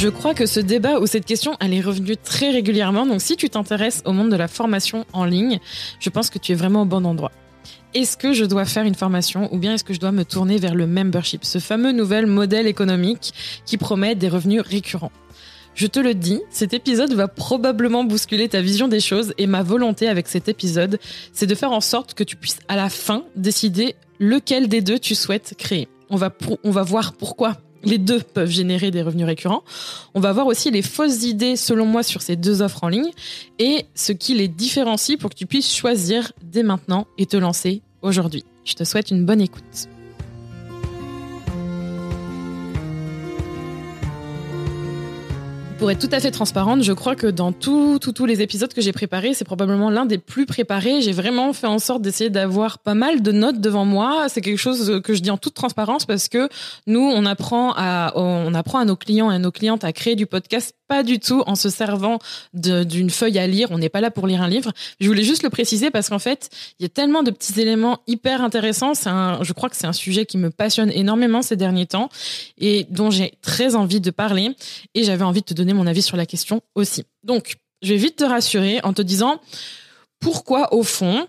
Je crois que ce débat ou cette question, elle est revenue très régulièrement. Donc si tu t'intéresses au monde de la formation en ligne, je pense que tu es vraiment au bon endroit. Est-ce que je dois faire une formation ou bien est-ce que je dois me tourner vers le membership, ce fameux nouvel modèle économique qui promet des revenus récurrents je te le dis, cet épisode va probablement bousculer ta vision des choses et ma volonté avec cet épisode, c'est de faire en sorte que tu puisses à la fin décider lequel des deux tu souhaites créer. On va, on va voir pourquoi les deux peuvent générer des revenus récurrents. On va voir aussi les fausses idées, selon moi, sur ces deux offres en ligne et ce qui les différencie pour que tu puisses choisir dès maintenant et te lancer aujourd'hui. Je te souhaite une bonne écoute. Pour être tout à fait transparente, je crois que dans tous tous les épisodes que j'ai préparés, c'est probablement l'un des plus préparés. J'ai vraiment fait en sorte d'essayer d'avoir pas mal de notes devant moi. C'est quelque chose que je dis en toute transparence parce que nous, on apprend à, on apprend à nos clients et à nos clientes à créer du podcast pas du tout en se servant d'une feuille à lire. On n'est pas là pour lire un livre. Je voulais juste le préciser parce qu'en fait, il y a tellement de petits éléments hyper intéressants. Un, je crois que c'est un sujet qui me passionne énormément ces derniers temps et dont j'ai très envie de parler. Et j'avais envie de te donner mon avis sur la question aussi. Donc, je vais vite te rassurer en te disant pourquoi au fond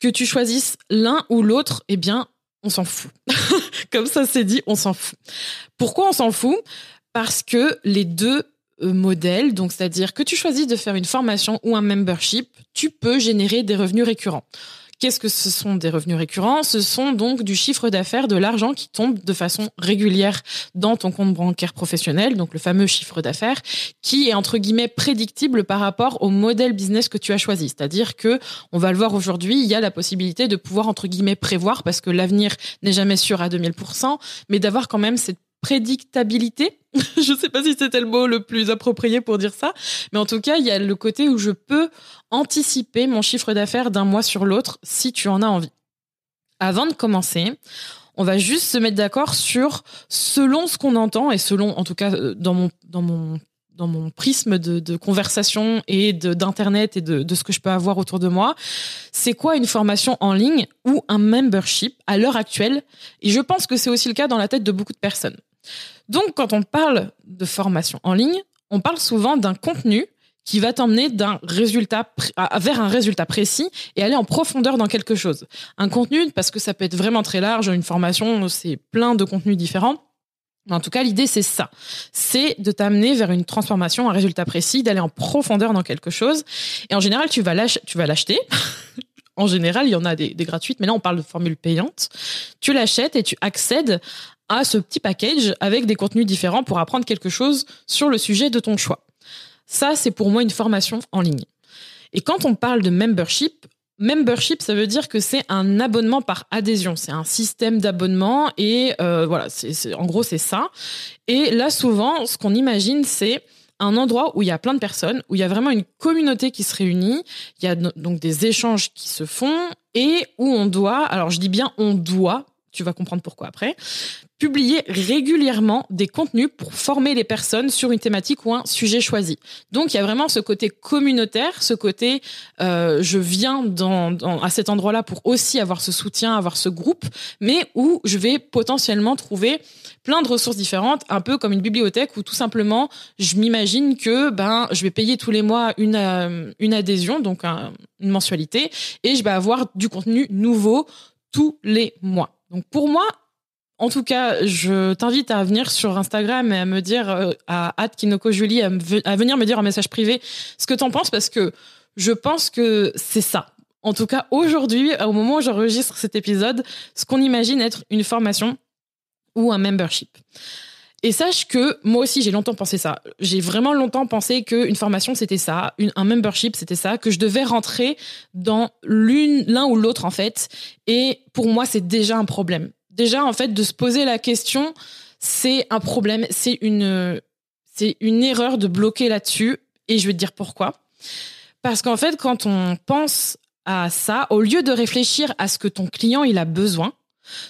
que tu choisisses l'un ou l'autre, eh bien, on s'en fout. Comme ça c'est dit, on s'en fout. Pourquoi on s'en fout? Parce que les deux modèle, donc c'est-à-dire que tu choisis de faire une formation ou un membership, tu peux générer des revenus récurrents. Qu'est-ce que ce sont des revenus récurrents? Ce sont donc du chiffre d'affaires, de l'argent qui tombe de façon régulière dans ton compte bancaire professionnel, donc le fameux chiffre d'affaires, qui est entre guillemets prédictible par rapport au modèle business que tu as choisi. C'est-à-dire que, on va le voir aujourd'hui, il y a la possibilité de pouvoir entre guillemets prévoir, parce que l'avenir n'est jamais sûr à 2000%, mais d'avoir quand même cette prédictabilité. je sais pas si c'était le mot le plus approprié pour dire ça, mais en tout cas, il y a le côté où je peux anticiper mon chiffre d'affaires d'un mois sur l'autre si tu en as envie. Avant de commencer, on va juste se mettre d'accord sur selon ce qu'on entend et selon, en tout cas, euh, dans mon, dans mon dans mon prisme de, conversation et d'internet et de, de, ce que je peux avoir autour de moi, c'est quoi une formation en ligne ou un membership à l'heure actuelle? Et je pense que c'est aussi le cas dans la tête de beaucoup de personnes. Donc, quand on parle de formation en ligne, on parle souvent d'un contenu qui va t'emmener vers un résultat précis et aller en profondeur dans quelque chose. Un contenu parce que ça peut être vraiment très large, une formation c'est plein de contenus différents. En tout cas, l'idée c'est ça. C'est de t'amener vers une transformation, un résultat précis, d'aller en profondeur dans quelque chose et en général, tu vas l'acheter. en général, il y en a des, des, gratuites, mais là, on parle de formule payante. Tu l'achètes et tu accèdes à ce petit package avec des contenus différents pour apprendre quelque chose sur le sujet de ton choix. Ça, c'est pour moi une formation en ligne. Et quand on parle de membership, membership, ça veut dire que c'est un abonnement par adhésion. C'est un système d'abonnement et euh, voilà, c'est, en gros, c'est ça. Et là, souvent, ce qu'on imagine, c'est un endroit où il y a plein de personnes, où il y a vraiment une communauté qui se réunit, il y a donc des échanges qui se font et où on doit, alors je dis bien on doit, tu vas comprendre pourquoi après, publier régulièrement des contenus pour former les personnes sur une thématique ou un sujet choisi. Donc il y a vraiment ce côté communautaire, ce côté euh, je viens dans, à cet endroit-là pour aussi avoir ce soutien, avoir ce groupe, mais où je vais potentiellement trouver plein de ressources différentes, un peu comme une bibliothèque où tout simplement je m'imagine que ben je vais payer tous les mois une euh, une adhésion, donc une mensualité, et je vais avoir du contenu nouveau tous les mois. Donc pour moi, en tout cas, je t'invite à venir sur Instagram et à me dire, euh, à @kinokojulie, à, à venir me dire en message privé ce que t'en penses parce que je pense que c'est ça. En tout cas, aujourd'hui, au moment où j'enregistre cet épisode, ce qu'on imagine être une formation ou un membership. Et sache que moi aussi j'ai longtemps pensé ça. J'ai vraiment longtemps pensé qu'une formation c'était ça, un membership c'était ça, que je devais rentrer dans l'une, l'un ou l'autre en fait. Et pour moi c'est déjà un problème. Déjà en fait de se poser la question, c'est un problème, c'est une, c'est une erreur de bloquer là-dessus. Et je vais te dire pourquoi. Parce qu'en fait, quand on pense à ça, au lieu de réfléchir à ce que ton client il a besoin,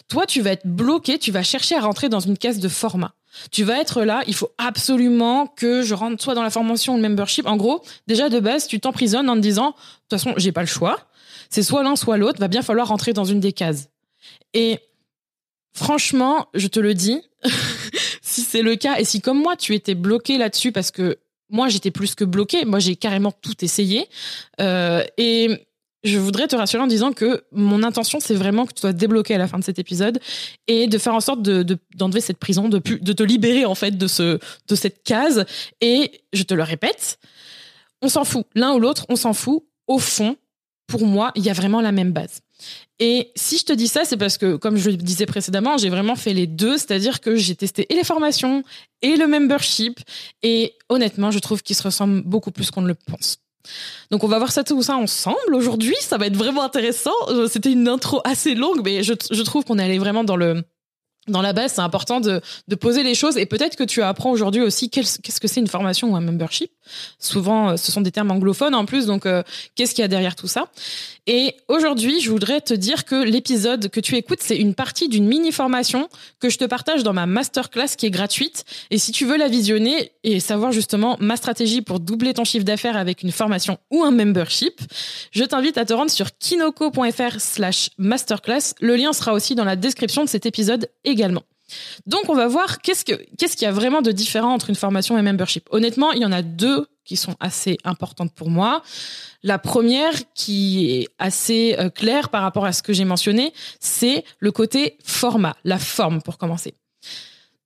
toi, tu vas être bloqué, tu vas chercher à rentrer dans une caisse de format. Tu vas être là, il faut absolument que je rentre soit dans la formation ou le membership. En gros, déjà de base, tu t'emprisonnes en te disant, de toute façon, j'ai pas le choix. C'est soit l'un, soit l'autre, va bien falloir rentrer dans une des cases. Et franchement, je te le dis, si c'est le cas et si comme moi, tu étais bloqué là-dessus parce que moi, j'étais plus que bloqué. Moi, j'ai carrément tout essayé. Euh, et je voudrais te rassurer en disant que mon intention, c'est vraiment que tu sois débloqué à la fin de cet épisode et de faire en sorte de, d'enlever cette prison, de, de te libérer en fait de, ce, de cette case. Et je te le répète, on s'en fout. L'un ou l'autre, on s'en fout. Au fond, pour moi, il y a vraiment la même base. Et si je te dis ça, c'est parce que, comme je le disais précédemment, j'ai vraiment fait les deux, c'est-à-dire que j'ai testé et les formations et le membership. Et honnêtement, je trouve qu'ils se ressemblent beaucoup plus qu'on ne le pense. Donc on va voir ça tout ça ensemble aujourd'hui. Ça va être vraiment intéressant. Euh, c'était une intro assez longue, mais je, je trouve qu'on est allé vraiment dans le dans la base, c'est important de, poser les choses et peut-être que tu apprends aujourd'hui aussi qu'est-ce que c'est une formation ou un membership. Souvent, euh, ce sont des termes anglophones en plus, donc euh, qu'est-ce qu'il y a derrière tout ça? Et aujourd'hui, je voudrais te dire que l'épisode que tu écoutes, c'est une partie d'une mini-formation que je te partage dans ma masterclass qui est gratuite. Et si tu veux la visionner et savoir justement ma stratégie pour doubler ton chiffre d'affaires avec une formation ou un membership, je t'invite à te rendre sur kinoko.fr slash masterclass. Le lien sera aussi dans la description de cet épisode également. Donc, on va voir qu'est-ce que qu'est-ce qu'il y a vraiment de différent entre une formation et un membership. Honnêtement, il y en a deux qui sont assez importantes pour moi. La première, qui est assez euh, claire par rapport à ce que j'ai mentionné, c'est le côté format, la forme pour commencer.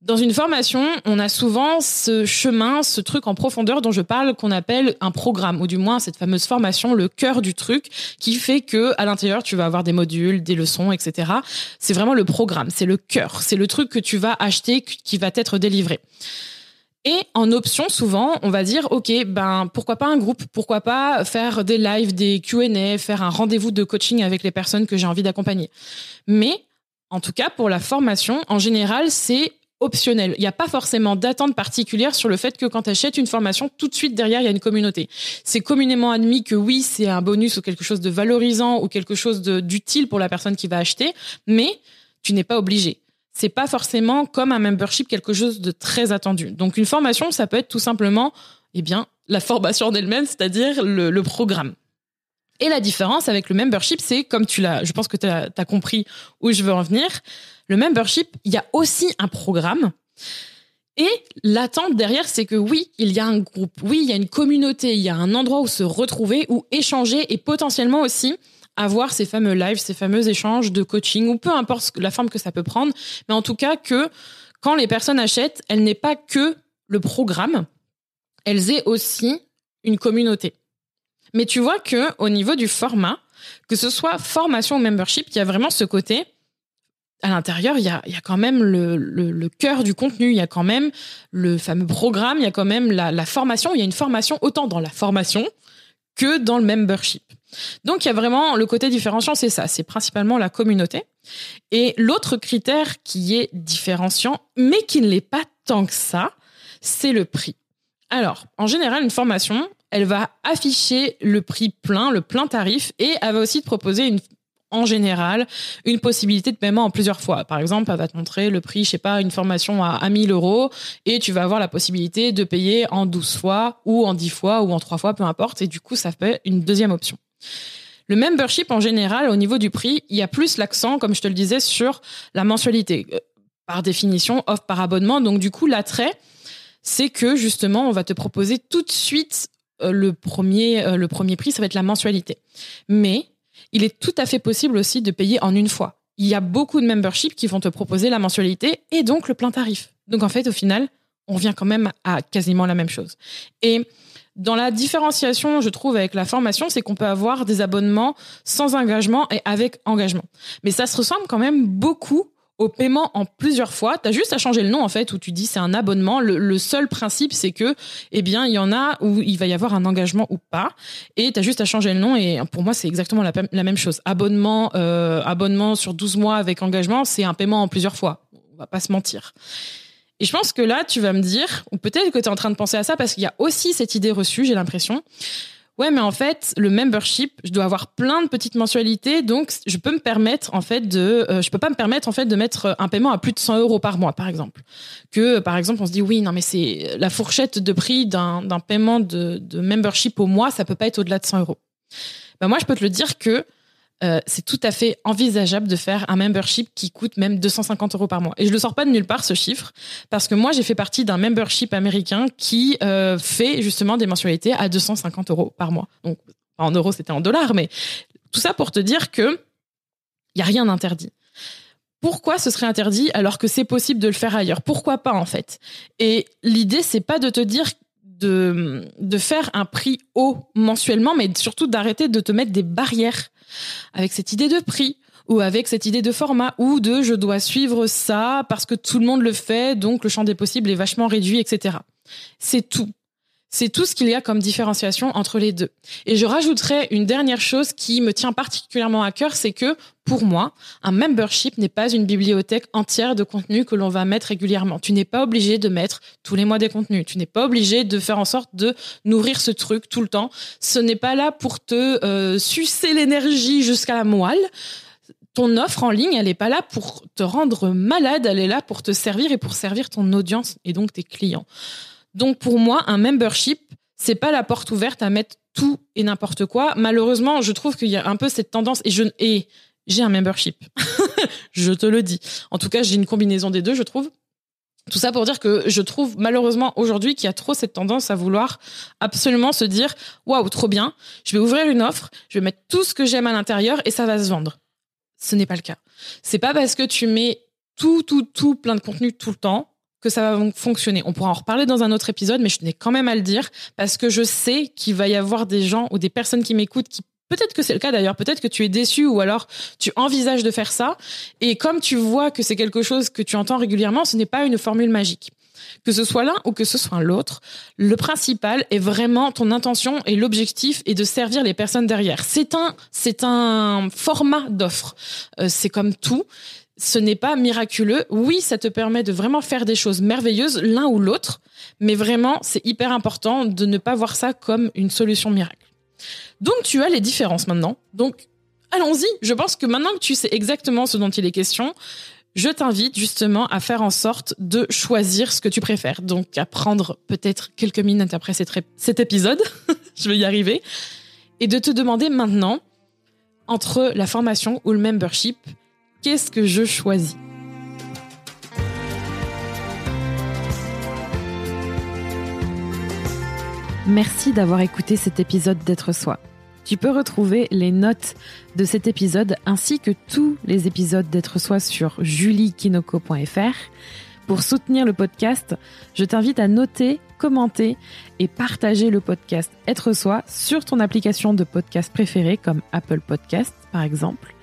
Dans une formation, on a souvent ce chemin, ce truc en profondeur dont je parle qu'on appelle un programme, ou du moins cette fameuse formation, le cœur du truc, qui fait que à l'intérieur tu vas avoir des modules, des leçons, etc. C'est vraiment le programme, c'est le cœur, c'est le truc que tu vas acheter, qui va t'être délivré. Et en option, souvent, on va dire, OK, ben, pourquoi pas un groupe? Pourquoi pas faire des lives, des Q&A, faire un rendez-vous de coaching avec les personnes que j'ai envie d'accompagner. Mais, en tout cas, pour la formation, en général, c'est optionnel. Il n'y a pas forcément d'attente particulière sur le fait que quand tu achètes une formation, tout de suite derrière, il y a une communauté. C'est communément admis que oui, c'est un bonus ou quelque chose de valorisant ou quelque chose d'utile pour la personne qui va acheter, mais tu n'es pas obligé. C'est pas forcément comme un membership quelque chose de très attendu. Donc une formation, ça peut être tout simplement, eh bien, la formation en elle-même, c'est-à-dire le, programme. Et la différence avec le membership, c'est comme tu l'as, je pense que tu as, compris où je veux en venir, le membership, il y a aussi un programme. Et l'attente derrière, c'est que oui, il y a un groupe, oui, il y a une communauté, il y a un endroit où se retrouver, où échanger et potentiellement aussi avoir ces fameux lives, ces fameux échanges de coaching ou peu importe la forme que ça peut prendre. Mais en tout cas, que quand les personnes achètent, elles n'aient pas que le programme, elles aient aussi une communauté. Mais tu vois que au niveau du format, que ce soit formation ou membership, il y a vraiment ce côté à l'intérieur, il y a, quand même le, cœur du contenu, il y a quand même le fameux programme, il y a quand même la, la, formation. Il y a une formation autant dans la formation que dans le membership. Donc il y a vraiment le côté différenciant, c'est ça, c'est principalement la communauté. Et l'autre critère qui est différenciant, mais qui ne l'est pas tant que ça, c'est le prix. Alors, en général, une formation, elle va afficher le prix plein, le plein tarif, et elle va aussi te proposer une en général une possibilité de paiement en plusieurs fois. Par exemple, elle va te montrer le prix, je sais pas, une formation à, 1000 euros et tu vas avoir la possibilité de payer en 12 fois ou en 10 fois ou en 3 fois, peu importe. Et du coup, ça fait une deuxième option. Le membership, en général, au niveau du prix, il y a plus l'accent, comme je te le disais, sur la mensualité. Euh, par définition, offre par abonnement. Donc, du coup, l'attrait, c'est que justement, on va te proposer tout de suite euh, le premier, euh, le premier prix, ça va être la mensualité. Mais il est tout à fait possible aussi de payer en une fois. Il y a beaucoup de memberships qui vont te proposer la mensualité et donc le plein tarif. Donc en fait, au final, on vient quand même à quasiment la même chose. Et dans la différenciation, je trouve, avec la formation, c'est qu'on peut avoir des abonnements sans engagement et avec engagement. Mais ça se ressemble quand même beaucoup au paiement en plusieurs fois. Tu as juste à changer le nom en fait où tu dis c'est un abonnement. Le, seul principe c'est que eh bien il y en a où il va y avoir un engagement ou pas et tu as juste à changer le nom et pour moi c'est exactement la, même chose. Abonnement euh, abonnement sur 12 mois avec engagement, c'est un paiement en plusieurs fois. On va pas se mentir. Et je pense que là, tu vas me dire, ou peut-être que tu es en train de penser à ça, parce qu'il y a aussi cette idée reçue, j'ai l'impression. Ouais, mais en fait, le membership, je dois avoir plein de petites mensualités, donc je peux me permettre en fait de, euh, je peux pas me permettre en fait de mettre un paiement à plus de 100 euros par mois, par exemple. Que par exemple, on se dit oui, non mais c'est la fourchette de prix d'un paiement de, de membership au mois, ça peut pas être au-delà de 100 euros. Ben moi, je peux te le dire que euh, c'est tout à fait envisageable de faire un membership qui coûte même 250 euros par mois. Et je le sors pas de nulle part ce chiffre parce que moi j'ai fait partie d'un membership américain qui euh, fait justement des mensualités à 250 euros par mois. Donc en euros, c'était en dollars, mais tout ça pour te dire que il y a rien d'interdit. Pourquoi ce serait interdit alors que c'est possible de le faire ailleurs? Pourquoi pas en fait? Et l'idée c'est pas de te dire de, faire un prix haut mensuellement, mais surtout d'arrêter de te mettre des barrières avec cette idée de prix ou avec cette idée de format ou de je dois suivre ça parce que tout le monde le fait, donc le champ des possibles est vachement réduit, etc. C'est tout. C'est tout ce qu'il y a comme différenciation entre les deux. Et je rajouterais une dernière chose qui me tient particulièrement à cœur, c'est que pour moi, un membership n'est pas une bibliothèque entière de contenu que l'on va mettre régulièrement. Tu n'es pas obligé de mettre tous les mois des contenus. Tu n'es pas obligé de faire en sorte de nourrir ce truc tout le temps. Ce n'est pas là pour te euh, sucer l'énergie jusqu'à la moelle ton offre en ligne, elle n'est pas là pour te rendre malade, elle est là pour te servir et pour servir ton audience et donc tes clients. Donc pour moi, un membership, c'est pas la porte ouverte à mettre tout et n'importe quoi. Malheureusement, je trouve qu'il y a un peu cette tendance et je et j'ai un membership. je te le dis. En tout cas, j'ai une combinaison des deux, je trouve. Tout ça pour dire que je trouve malheureusement aujourd'hui qu'il y a trop cette tendance à vouloir absolument se dire waouh trop bien, je vais ouvrir une offre, je vais mettre tout ce que j'aime à l'intérieur et ça va se vendre. Ce n'est pas le cas. C'est pas parce que tu mets tout tout tout plein de contenu tout le temps que ça va fonctionner. On pourra en reparler dans un autre épisode, mais je tenais quand même à le dire parce que je sais qu'il va y avoir des gens ou des personnes qui m'écoutent qui Peut-être que c'est le cas d'ailleurs, peut-être que tu es déçu ou alors tu envisages de faire ça. Et comme tu vois que c'est quelque chose que tu entends régulièrement, ce n'est pas une formule magique. Que ce soit l'un ou que ce soit l'autre, le principal est vraiment ton intention et l'objectif est de servir les personnes derrière. C'est un, c'est un format d'offre. Euh, c'est comme tout ce n'est pas miraculeux. Oui, ça te permet de vraiment faire des choses merveilleuses l'un ou l'autre, mais vraiment, c'est hyper important de ne pas voir ça comme une solution miracle. Donc, tu as les différences maintenant. Donc, allons-y. Je pense que maintenant que tu sais exactement ce dont il est question, je t'invite justement à faire en sorte de choisir ce que tu préfères. Donc, à prendre peut-être quelques minutes après cet épisode, je vais y arriver, et de te demander maintenant, entre la formation ou le membership, Qu'est-ce que je choisis? Merci d'avoir écouté cet épisode d'être soi. Tu peux retrouver les notes de cet épisode ainsi que tous les épisodes d'être soi sur juliekinoko.fr. Pour soutenir le podcast, je t'invite à noter, commenter et partager le podcast Être soi sur ton application de podcast préférée comme Apple Podcast par exemple.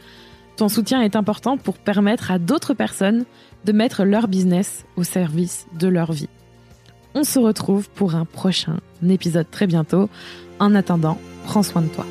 Ton soutien est important pour permettre à d'autres personnes de mettre leur business au service de leur vie. On se retrouve pour un prochain épisode très bientôt. En attendant, prends soin de toi.